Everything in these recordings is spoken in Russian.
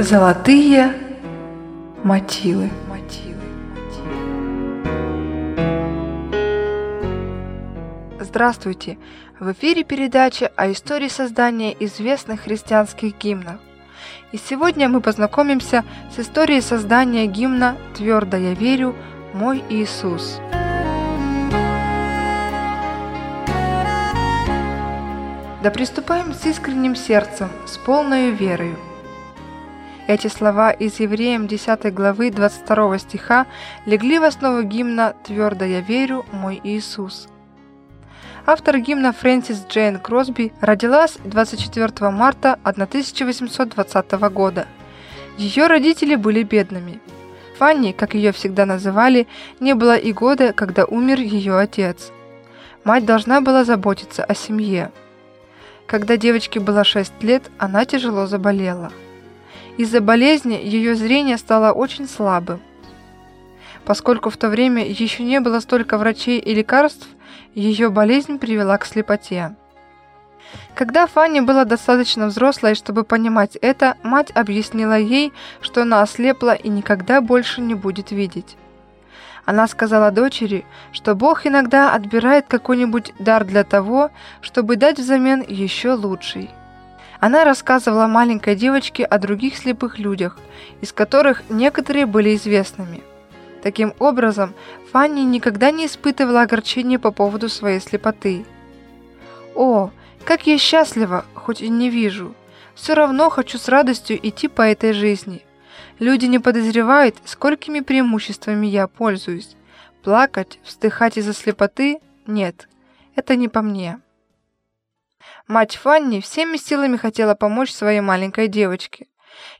Золотые мотивы. Здравствуйте! В эфире передача о истории создания известных христианских гимнов. И сегодня мы познакомимся с историей создания гимна «Твердо я верю, мой Иисус». Да приступаем с искренним сердцем, с полной верою – эти слова из Евреям 10 главы 22 стиха легли в основу гимна «Твердо я верю, мой Иисус». Автор гимна Фрэнсис Джейн Кросби родилась 24 марта 1820 года. Ее родители были бедными. Фанни, как ее всегда называли, не было и года, когда умер ее отец. Мать должна была заботиться о семье. Когда девочке было 6 лет, она тяжело заболела – из-за болезни ее зрение стало очень слабым. Поскольку в то время еще не было столько врачей и лекарств, ее болезнь привела к слепоте. Когда Фанни была достаточно взрослой, чтобы понимать это, мать объяснила ей, что она ослепла и никогда больше не будет видеть. Она сказала дочери, что Бог иногда отбирает какой-нибудь дар для того, чтобы дать взамен еще лучший. Она рассказывала маленькой девочке о других слепых людях, из которых некоторые были известными. Таким образом, Фанни никогда не испытывала огорчения по поводу своей слепоты. «О, как я счастлива, хоть и не вижу. Все равно хочу с радостью идти по этой жизни. Люди не подозревают, сколькими преимуществами я пользуюсь. Плакать, вздыхать из-за слепоты – нет, это не по мне». Мать Фанни всеми силами хотела помочь своей маленькой девочке.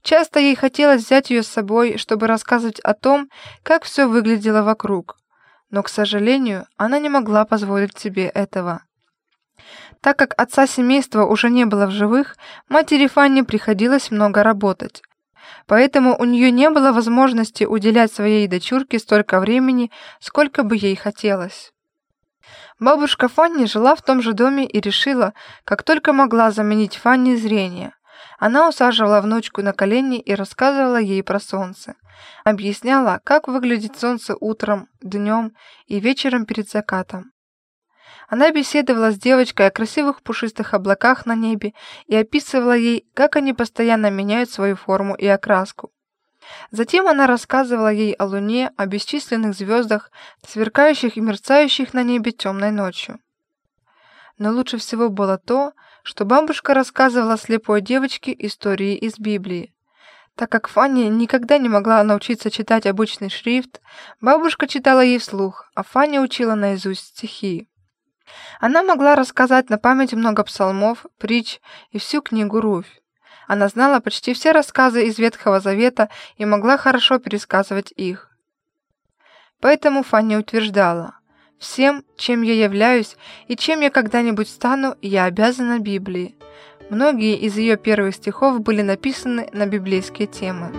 Часто ей хотелось взять ее с собой, чтобы рассказывать о том, как все выглядело вокруг. Но, к сожалению, она не могла позволить себе этого. Так как отца семейства уже не было в живых, матери Фанни приходилось много работать. Поэтому у нее не было возможности уделять своей дочурке столько времени, сколько бы ей хотелось. Бабушка Фанни жила в том же доме и решила, как только могла заменить Фанни зрение. Она усаживала внучку на колени и рассказывала ей про солнце. Объясняла, как выглядит солнце утром, днем и вечером перед закатом. Она беседовала с девочкой о красивых пушистых облаках на небе и описывала ей, как они постоянно меняют свою форму и окраску. Затем она рассказывала ей о луне, о бесчисленных звездах, сверкающих и мерцающих на небе темной ночью. Но лучше всего было то, что бабушка рассказывала слепой девочке истории из Библии. Так как Фанни никогда не могла научиться читать обычный шрифт, бабушка читала ей вслух, а Фанни учила наизусть стихи. Она могла рассказать на память много псалмов, притч и всю книгу Руфь. Она знала почти все рассказы из Ветхого Завета и могла хорошо пересказывать их. Поэтому Фанни утверждала, «Всем, чем я являюсь и чем я когда-нибудь стану, я обязана Библии». Многие из ее первых стихов были написаны на библейские темы.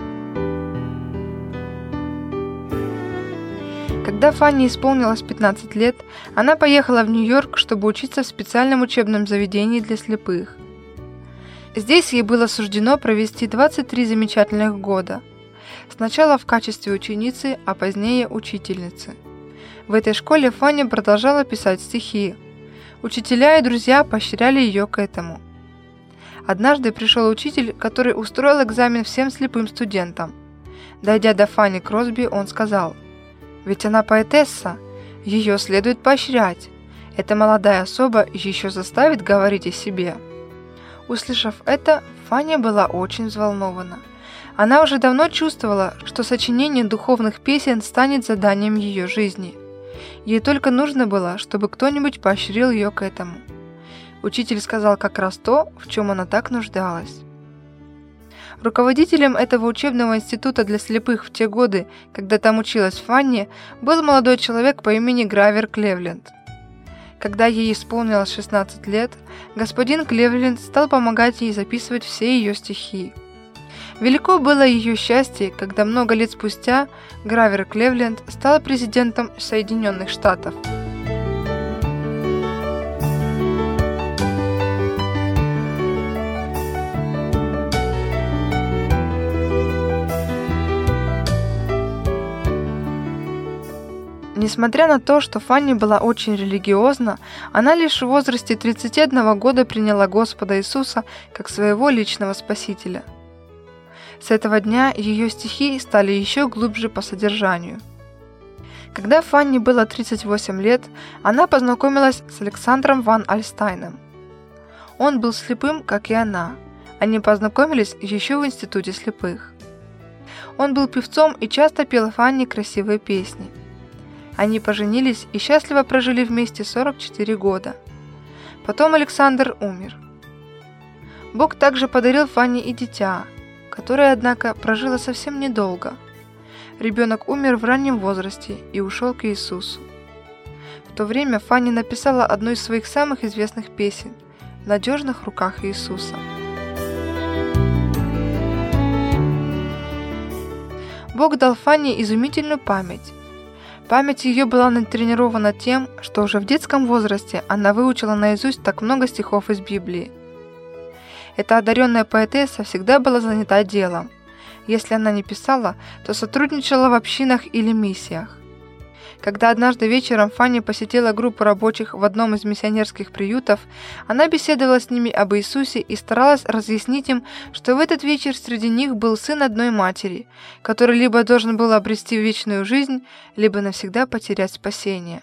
Когда Фанни исполнилось 15 лет, она поехала в Нью-Йорк, чтобы учиться в специальном учебном заведении для слепых. Здесь ей было суждено провести 23 замечательных года. Сначала в качестве ученицы, а позднее учительницы. В этой школе Фанни продолжала писать стихи. Учителя и друзья поощряли ее к этому. Однажды пришел учитель, который устроил экзамен всем слепым студентам. Дойдя до Фанни Кросби, он сказал, «Ведь она поэтесса, ее следует поощрять. Эта молодая особа еще заставит говорить о себе». Услышав это, Фаня была очень взволнована. Она уже давно чувствовала, что сочинение духовных песен станет заданием ее жизни. Ей только нужно было, чтобы кто-нибудь поощрил ее к этому. Учитель сказал как раз то, в чем она так нуждалась. Руководителем этого учебного института для слепых в те годы, когда там училась Фанни, был молодой человек по имени Гравер Клевленд – когда ей исполнилось 16 лет, господин Клевленд стал помогать ей записывать все ее стихи. Велико было ее счастье, когда много лет спустя Гравер Клевленд стал президентом Соединенных Штатов. Несмотря на то, что Фанни была очень религиозна, она лишь в возрасте 31 года приняла Господа Иисуса как своего личного спасителя. С этого дня ее стихи стали еще глубже по содержанию. Когда Фанни было 38 лет, она познакомилась с Александром ван Альстайном. Он был слепым, как и она. Они познакомились еще в институте слепых. Он был певцом и часто пел Фанни красивые песни – они поженились и счастливо прожили вместе 44 года. Потом Александр умер. Бог также подарил Фанни и дитя, которое, однако, прожило совсем недолго. Ребенок умер в раннем возрасте и ушел к Иисусу. В то время Фанни написала одну из своих самых известных песен «В надежных руках Иисуса». Бог дал Фанни изумительную память, Память ее была натренирована тем, что уже в детском возрасте она выучила наизусть так много стихов из Библии. Эта одаренная поэтесса всегда была занята делом. Если она не писала, то сотрудничала в общинах или миссиях. Когда однажды вечером Фанни посетила группу рабочих в одном из миссионерских приютов, она беседовала с ними об Иисусе и старалась разъяснить им, что в этот вечер среди них был сын одной матери, который либо должен был обрести вечную жизнь, либо навсегда потерять спасение.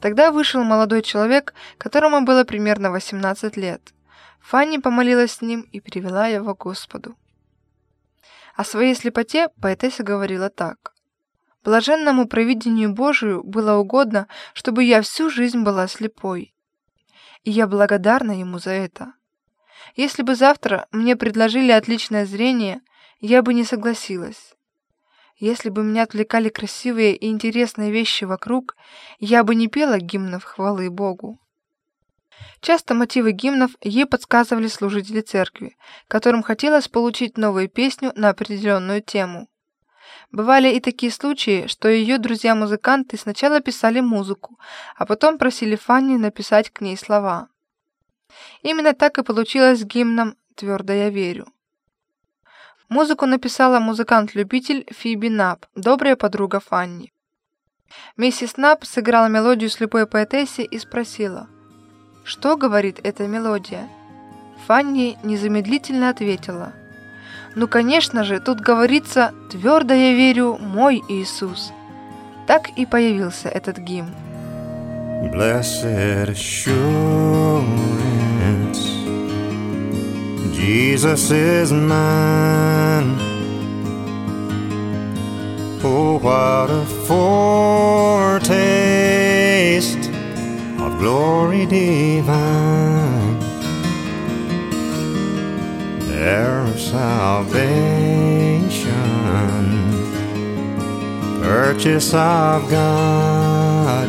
Тогда вышел молодой человек, которому было примерно 18 лет. Фанни помолилась с ним и привела его Господу. О своей слепоте поэтесса говорила так. Блаженному провидению Божию было угодно, чтобы я всю жизнь была слепой. И я благодарна ему за это. Если бы завтра мне предложили отличное зрение, я бы не согласилась. Если бы меня отвлекали красивые и интересные вещи вокруг, я бы не пела гимнов хвалы Богу. Часто мотивы гимнов ей подсказывали служители церкви, которым хотелось получить новую песню на определенную тему. Бывали и такие случаи, что ее друзья-музыканты сначала писали музыку, а потом просили Фанни написать к ней слова. Именно так и получилось с гимном «Твердо я верю». Музыку написала музыкант-любитель Фиби Нап, добрая подруга Фанни. Миссис Нап сыграла мелодию слепой поэтессе и спросила, что говорит эта мелодия. Фанни незамедлительно ответила – ну, конечно же, тут говорится «Твердо я верю, мой Иисус». Так и появился этот гимн. Blessed assurance, Jesus is mine. Oh, what a foretaste of glory divine. of salvation, purchase of God,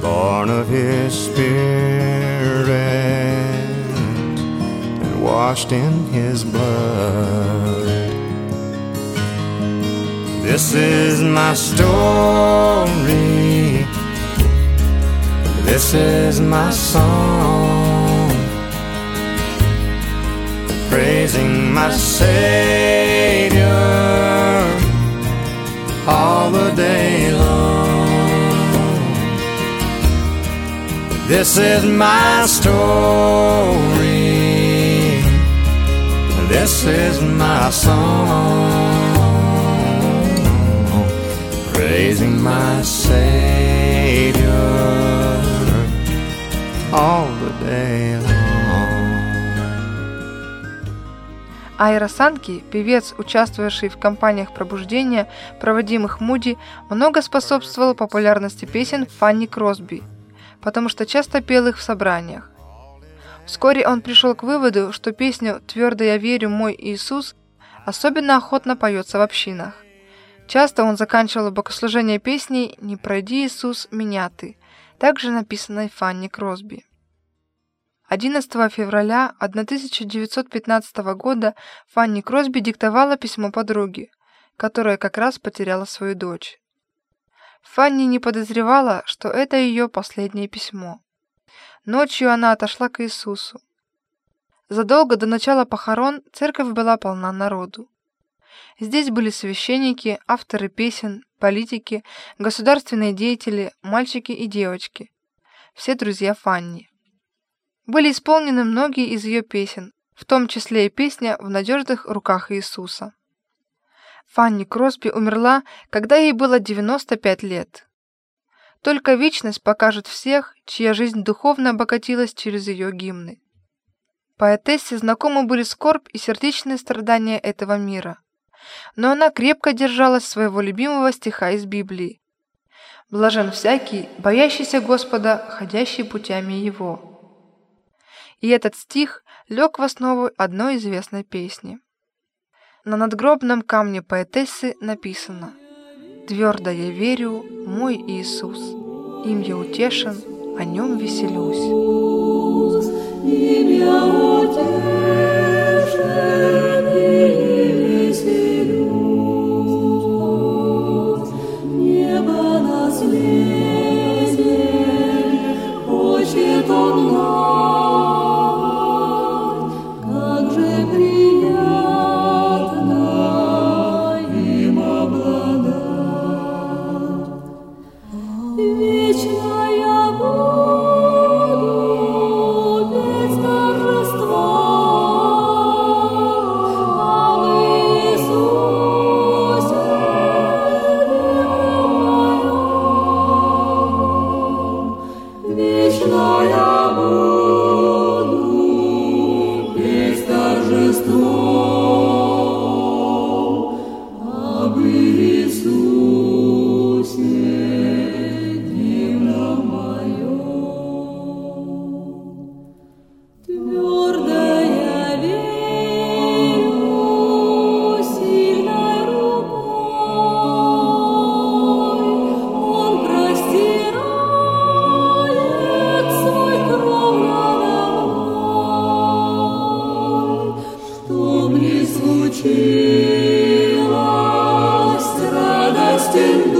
born of His Spirit, and washed in His blood. This is my story. This is my song praising my Savior all the day long. This is my story. This is my song, praising my Savior all Айра Санки, певец, участвовавший в кампаниях пробуждения, проводимых Муди, много способствовал популярности песен Фанни Кросби, потому что часто пел их в собраниях. Вскоре он пришел к выводу, что песню «Твердо я верю, мой Иисус» особенно охотно поется в общинах. Часто он заканчивал богослужение песней «Не пройди, Иисус, меня ты», также написанной Фанни Кросби. 11 февраля 1915 года Фанни Кросби диктовала письмо подруге, которая как раз потеряла свою дочь. Фанни не подозревала, что это ее последнее письмо. Ночью она отошла к Иисусу. Задолго до начала похорон церковь была полна народу. Здесь были священники, авторы песен, политики, государственные деятели, мальчики и девочки. Все друзья Фанни. Были исполнены многие из ее песен, в том числе и песня «В надежных руках Иисуса». Фанни Кросби умерла, когда ей было 95 лет. Только вечность покажет всех, чья жизнь духовно обогатилась через ее гимны. Поэтессе знакомы были скорбь и сердечные страдания этого мира. Но она крепко держалась своего любимого стиха из Библии. «Блажен всякий, боящийся Господа, ходящий путями Его». И этот стих лег в основу одной известной песни. На надгробном камне поэтессы написано «Твердо я верю, мой Иисус, им я утешен, о нем веселюсь». trust in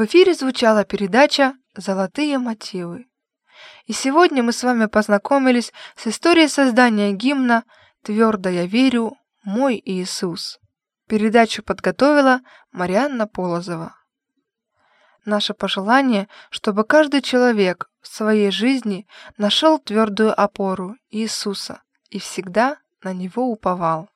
В эфире звучала передача «Золотые мотивы». И сегодня мы с вами познакомились с историей создания гимна «Твердо я верю, мой Иисус». Передачу подготовила Марианна Полозова. Наше пожелание, чтобы каждый человек в своей жизни нашел твердую опору Иисуса и всегда на Него уповал.